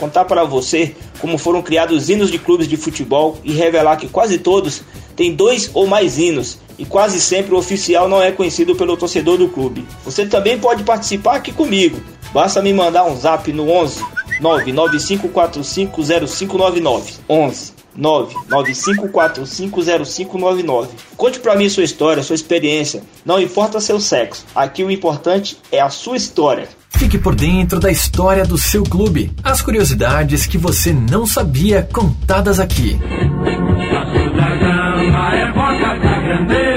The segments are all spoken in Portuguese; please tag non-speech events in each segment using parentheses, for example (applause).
contar para você como foram criados hinos de clubes de futebol e revelar que quase todos têm dois ou mais hinos e quase sempre o oficial não é conhecido pelo torcedor do clube. Você também pode participar aqui comigo. Basta me mandar um zap no 11 995450599 11 995450599. Conte para mim sua história, sua experiência. Não importa seu sexo. Aqui o importante é a sua história. Fique por dentro da história do seu clube. As curiosidades que você não sabia contadas aqui. (laughs)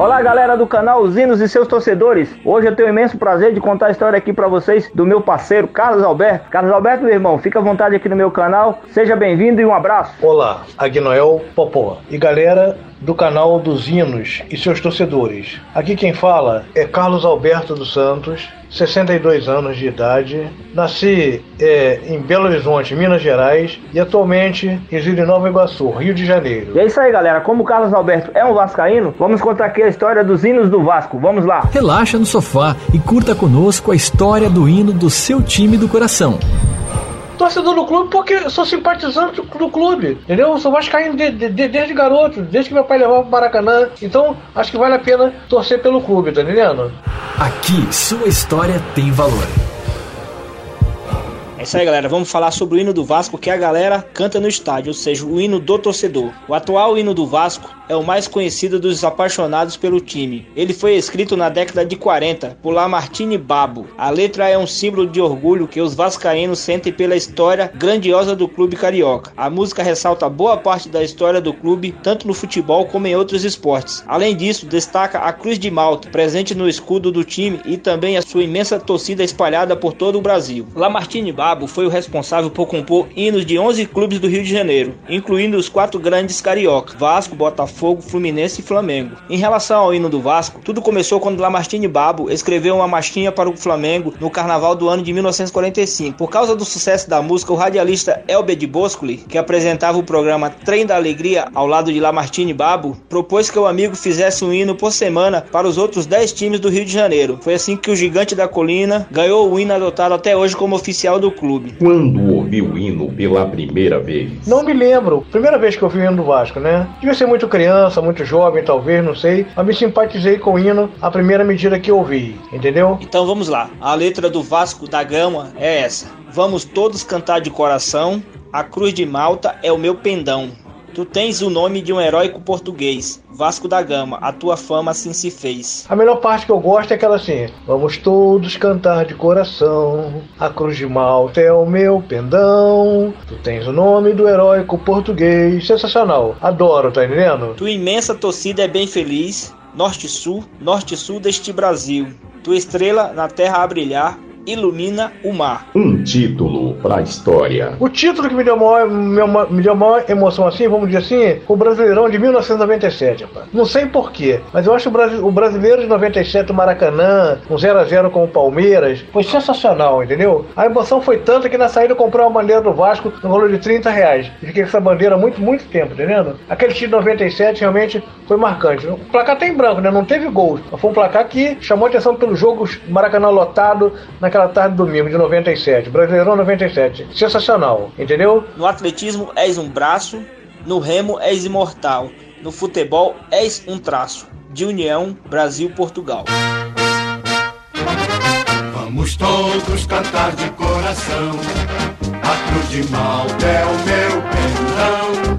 Olá galera do canal Os Hinos e seus torcedores. Hoje eu tenho o imenso prazer de contar a história aqui para vocês do meu parceiro Carlos Alberto. Carlos Alberto, meu irmão, fica à vontade aqui no meu canal. Seja bem-vindo e um abraço. Olá, Agnoel Popó. E galera, do canal dos Hinos e seus torcedores. Aqui quem fala é Carlos Alberto dos Santos, 62 anos de idade. Nasci é, em Belo Horizonte, Minas Gerais, e atualmente resido em Nova Iguaçu, Rio de Janeiro. E é isso aí, galera. Como o Carlos Alberto é um vascaíno, vamos contar aqui a história dos hinos do Vasco. Vamos lá. Relaxa no sofá e curta conosco a história do hino do seu time do coração torcedor do clube porque sou simpatizante do clube, entendeu? Eu sou vascaíno de, de, de, desde garoto, desde que meu pai levava pro Maracanã. Então, acho que vale a pena torcer pelo clube, tá entendendo? Aqui, sua história tem valor. É isso aí, galera. Vamos falar sobre o hino do Vasco que a galera canta no estádio, ou seja, o hino do torcedor. O atual hino do Vasco é o mais conhecido dos apaixonados pelo time. Ele foi escrito na década de 40 por Lamartine Babo. A letra é um símbolo de orgulho que os vascaínos sentem pela história grandiosa do clube carioca. A música ressalta boa parte da história do clube, tanto no futebol como em outros esportes. Além disso, destaca a Cruz de Malta, presente no escudo do time e também a sua imensa torcida espalhada por todo o Brasil. Lamartine Babo Cabo foi o responsável por compor hinos de 11 clubes do Rio de Janeiro, incluindo os quatro grandes carioca: Vasco, Botafogo, Fluminense e Flamengo. Em relação ao hino do Vasco, tudo começou quando Lamartine Babo escreveu uma marchinha para o Flamengo no carnaval do ano de 1945. Por causa do sucesso da música, o radialista Elber de Boscoli, que apresentava o programa Trem da Alegria ao lado de Lamartine Babo, propôs que o amigo fizesse um hino por semana para os outros 10 times do Rio de Janeiro. Foi assim que o Gigante da Colina ganhou o hino adotado até hoje como oficial do clube. Quando ouviu o hino pela primeira vez? Não me lembro. Primeira vez que eu ouvi o hino do Vasco, né? Devia ser muito criança, muito jovem, talvez, não sei. Mas me simpatizei com o hino a primeira medida que ouvi, entendeu? Então vamos lá. A letra do Vasco da Gama é essa. Vamos todos cantar de coração. A cruz de Malta é o meu pendão. Tu tens o nome de um heróico português, Vasco da Gama, a tua fama assim se fez. A melhor parte que eu gosto é aquela assim: Vamos todos cantar de coração, a cruz de Malta é o meu pendão, tu tens o nome do heróico português. Sensacional, adoro, tá entendendo? Tua imensa torcida é bem feliz, norte-sul, norte-sul deste Brasil. Tua estrela na terra a brilhar, ilumina o mar. Título para a história. O título que me deu maior, me deu maior emoção assim, vamos dizer assim, o Brasileirão de 1997, rapaz. Não sei porquê, mas eu acho o, Brasileiro de 97, o Maracanã, um 0x0 com o Palmeiras, foi sensacional, entendeu? A emoção foi tanta que na saída eu comprei uma bandeira do Vasco no valor de 30 reais. E fiquei com essa bandeira muito, muito tempo, entendendo? Aquele título de 97 realmente foi marcante. O placar tá em branco, né? Não teve gols. Mas foi um placar que chamou atenção pelos jogos Maracanã lotado naquela tarde de domingo de 97. Brasileirão 97. Sensacional, entendeu? No atletismo és um braço, no remo és imortal, no futebol és um traço. De União, Brasil-Portugal. Vamos todos cantar de coração. A cruz de Malta é o meu perdão.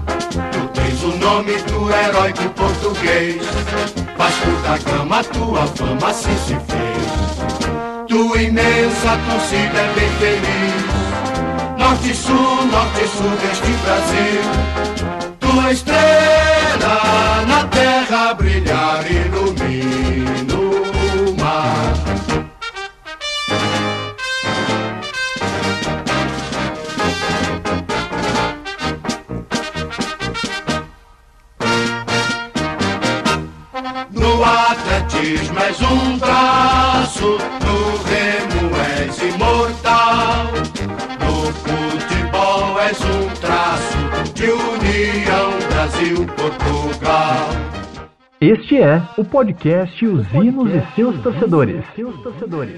Tu tens o nome do heróico português. Vasco da Gama, tua fama assim se fez. Tua imensa torcida é bem feliz. Norte, sul, norte, sul deste Brasil. União Brasil-Portugal. Este é o podcast Os Hinos e seus torcedores.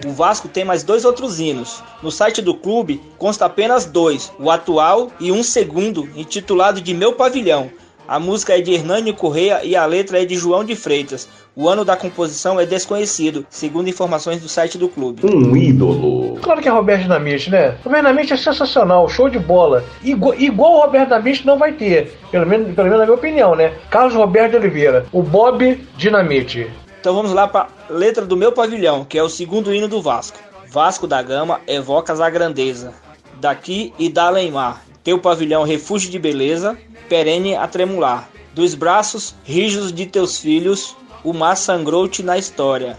O Vasco tem mais dois outros hinos. No site do clube consta apenas dois, o atual e um segundo, intitulado de Meu Pavilhão. A música é de Hernânio Correia e a letra é de João de Freitas. O ano da composição é desconhecido, segundo informações do site do clube. Um ídolo. Claro que é Roberto Dinamite, né? Roberto Dinamite é sensacional, show de bola. Igual, igual o Roberto Dinamite não vai ter, pelo menos, pelo menos na minha opinião, né? Carlos Roberto de Oliveira, o Bob Dinamite. Então vamos lá para letra do meu pavilhão, que é o segundo hino do Vasco. Vasco da Gama evocas a grandeza, daqui e da além-mar. Teu pavilhão refúgio de beleza, perene a tremular. Dos braços rígidos de teus filhos, o mar sangrou-te na história.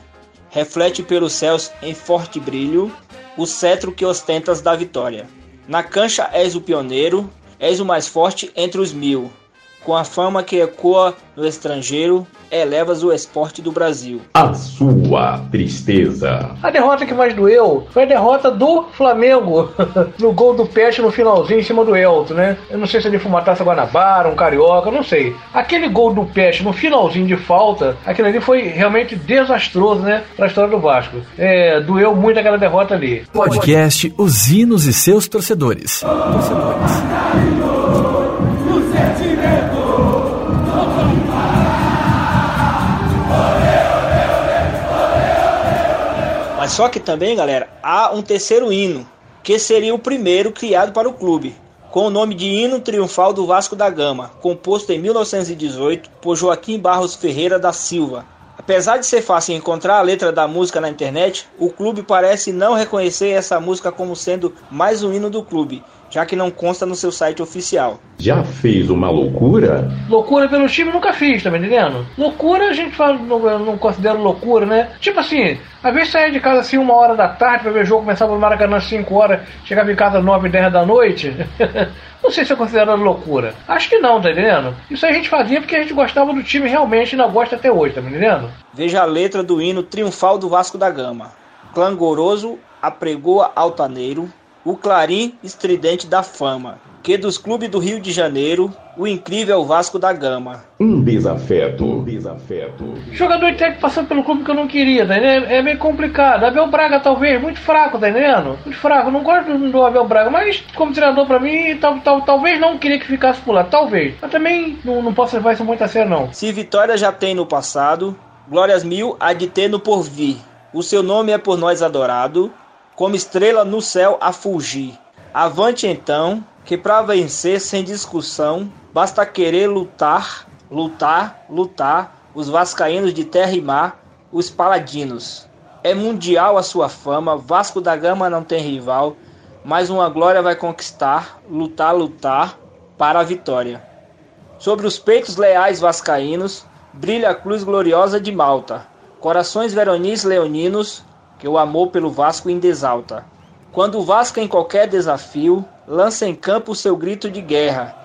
Reflete pelos céus em forte brilho, o cetro que ostentas da vitória. Na cancha és o pioneiro, és o mais forte entre os mil. Com a fama que ecoa no estrangeiro, elevas o esporte do Brasil. A sua tristeza. A derrota que mais doeu foi a derrota do Flamengo (laughs) no gol do Pet no finalzinho em cima do Elton, né? Eu não sei se ele foi uma taça Guanabara, um carioca, não sei. Aquele gol do Pet no finalzinho de falta, aquilo ali foi realmente desastroso, né? Pra história do Vasco. É, doeu muito aquela derrota ali. Podcast Os Hinos e seus torcedores. torcedores. Mas só que também, galera, há um terceiro hino, que seria o primeiro criado para o clube, com o nome de Hino Triunfal do Vasco da Gama, composto em 1918 por Joaquim Barros Ferreira da Silva. Apesar de ser fácil encontrar a letra da música na internet, o clube parece não reconhecer essa música como sendo mais um hino do clube, já que não consta no seu site oficial. Já fez uma loucura? Loucura pelo time nunca fiz, tá me entendendo? Loucura a gente fala, não, não considera loucura, né? Tipo assim, às vezes saia de casa assim uma hora da tarde pra ver o jogo, começava no Maracanã às 5 horas, chegava em casa às 9, 10 da noite. (laughs) não sei se é considerado loucura. Acho que não, tá entendendo? Isso a gente fazia porque a gente gostava do time realmente e não gosta até hoje, tá me entendendo? Veja a letra do hino triunfal do Vasco da Gama. Clangoroso apregoa altaneiro, o clarim estridente da fama, que dos clubes do Rio de Janeiro, o incrível Vasco da Gama. Um desafeto. Um desafeto. Jogador de técnico passando pelo clube que eu não queria, tá entendendo? É meio complicado. Abel Braga, talvez, muito fraco, tá entendendo? Muito fraco. Não gosto do Abel Braga, mas como treinador pra mim, tal, tal, talvez não queria que ficasse por lá. Talvez. Mas também não, não posso levar isso muito a sério, não. Se vitória já tem no passado, glórias mil há de ter no porvir. O seu nome é por nós adorado, como estrela no céu a fulgir. Avante então, que para vencer sem discussão, basta querer lutar, lutar, lutar, os vascaínos de terra e mar, os paladinos. É mundial a sua fama, Vasco da Gama não tem rival, mais uma glória vai conquistar, lutar, lutar, para a vitória. Sobre os peitos leais vascaínos, brilha a cruz gloriosa de Malta, corações veronis leoninos, que o amor pelo Vasco indesalta. Quando o Vasco em qualquer desafio lança em campo o seu grito de guerra,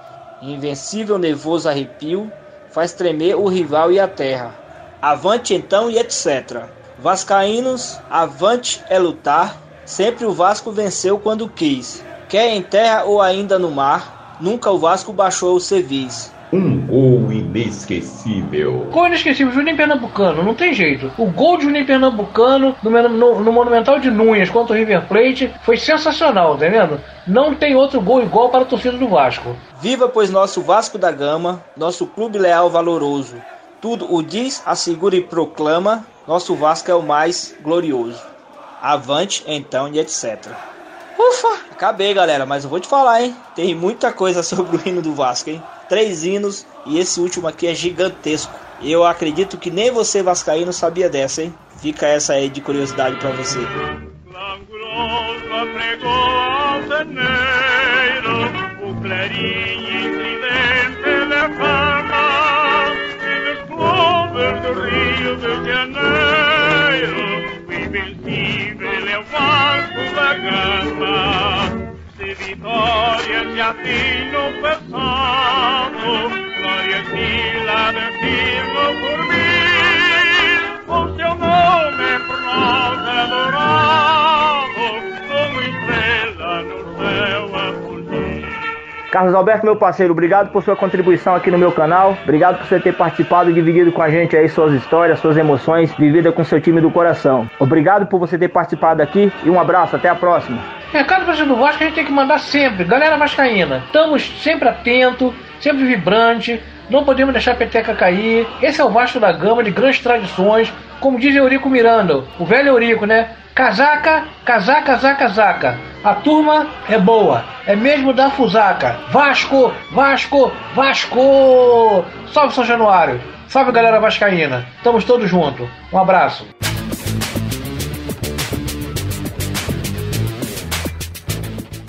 invencível nevoso arrepio faz tremer o rival e a terra. Avante então e etc. Vascaínos, avante é lutar, sempre o Vasco venceu quando quis. Quer em terra ou ainda no mar, nunca o Vasco baixou o cerviz. Um gol inesquecível. Gol inesquecível, Juninho Pernambucano, não tem jeito. O gol de Juninho Pernambucano no, no, no Monumental de Núñez contra o River Plate foi sensacional, tá vendo? Não tem outro gol igual para a torcida do Vasco. Viva, pois, nosso Vasco da Gama, nosso clube leal valoroso. Tudo o diz, assegura e proclama, nosso Vasco é o mais glorioso. Avante, então, e etc. Ufa, acabei, galera, mas eu vou te falar, hein? Tem muita coisa (laughs) sobre o hino do Vasco, hein? Três hinos e esse último aqui é gigantesco. Eu acredito que nem você vascaíno sabia dessa, hein? Fica essa aí de curiosidade para você. Invencível é o Vasco da Gama. Se vitórias já tinham passado, glória que lá firma por mim, o seu nome é por nós adorado, como estrela no céu a Carlos Alberto, meu parceiro, obrigado por sua contribuição aqui no meu canal. Obrigado por você ter participado e dividido com a gente aí suas histórias, suas emoções, vividas com seu time do coração. Obrigado por você ter participado aqui e um abraço, até a próxima. Recado para do Vasco a gente tem que mandar sempre. Galera Vascaína, estamos sempre atentos, sempre vibrante. Não podemos deixar a peteca cair. Esse é o Vasco da Gama de grandes tradições. Como diz Eurico Miranda, o velho Eurico, né? Casaca, casaca, casaca, casaca. A turma é boa, é mesmo da Fusaca. Vasco, Vasco, Vasco! Salve São Januário! Salve galera vascaína! Estamos todos juntos. Um abraço.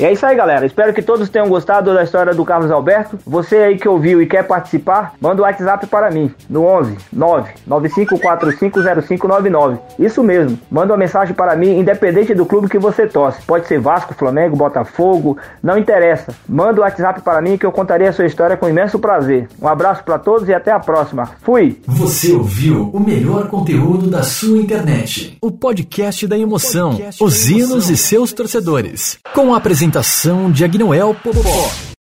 E é isso aí, galera. Espero que todos tenham gostado da história do Carlos Alberto. Você aí que ouviu e quer participar, manda o um WhatsApp para mim no 11 9 95450599. Isso mesmo. Manda uma mensagem para mim, independente do clube que você torce. Pode ser Vasco, Flamengo, Botafogo, não interessa. Manda o um WhatsApp para mim que eu contarei a sua história com imenso prazer. Um abraço para todos e até a próxima. Fui. Você ouviu o melhor conteúdo da sua internet. O podcast da emoção, podcast os hinos e seus torcedores. Com a apresentação apresentação de Agnoel Popó.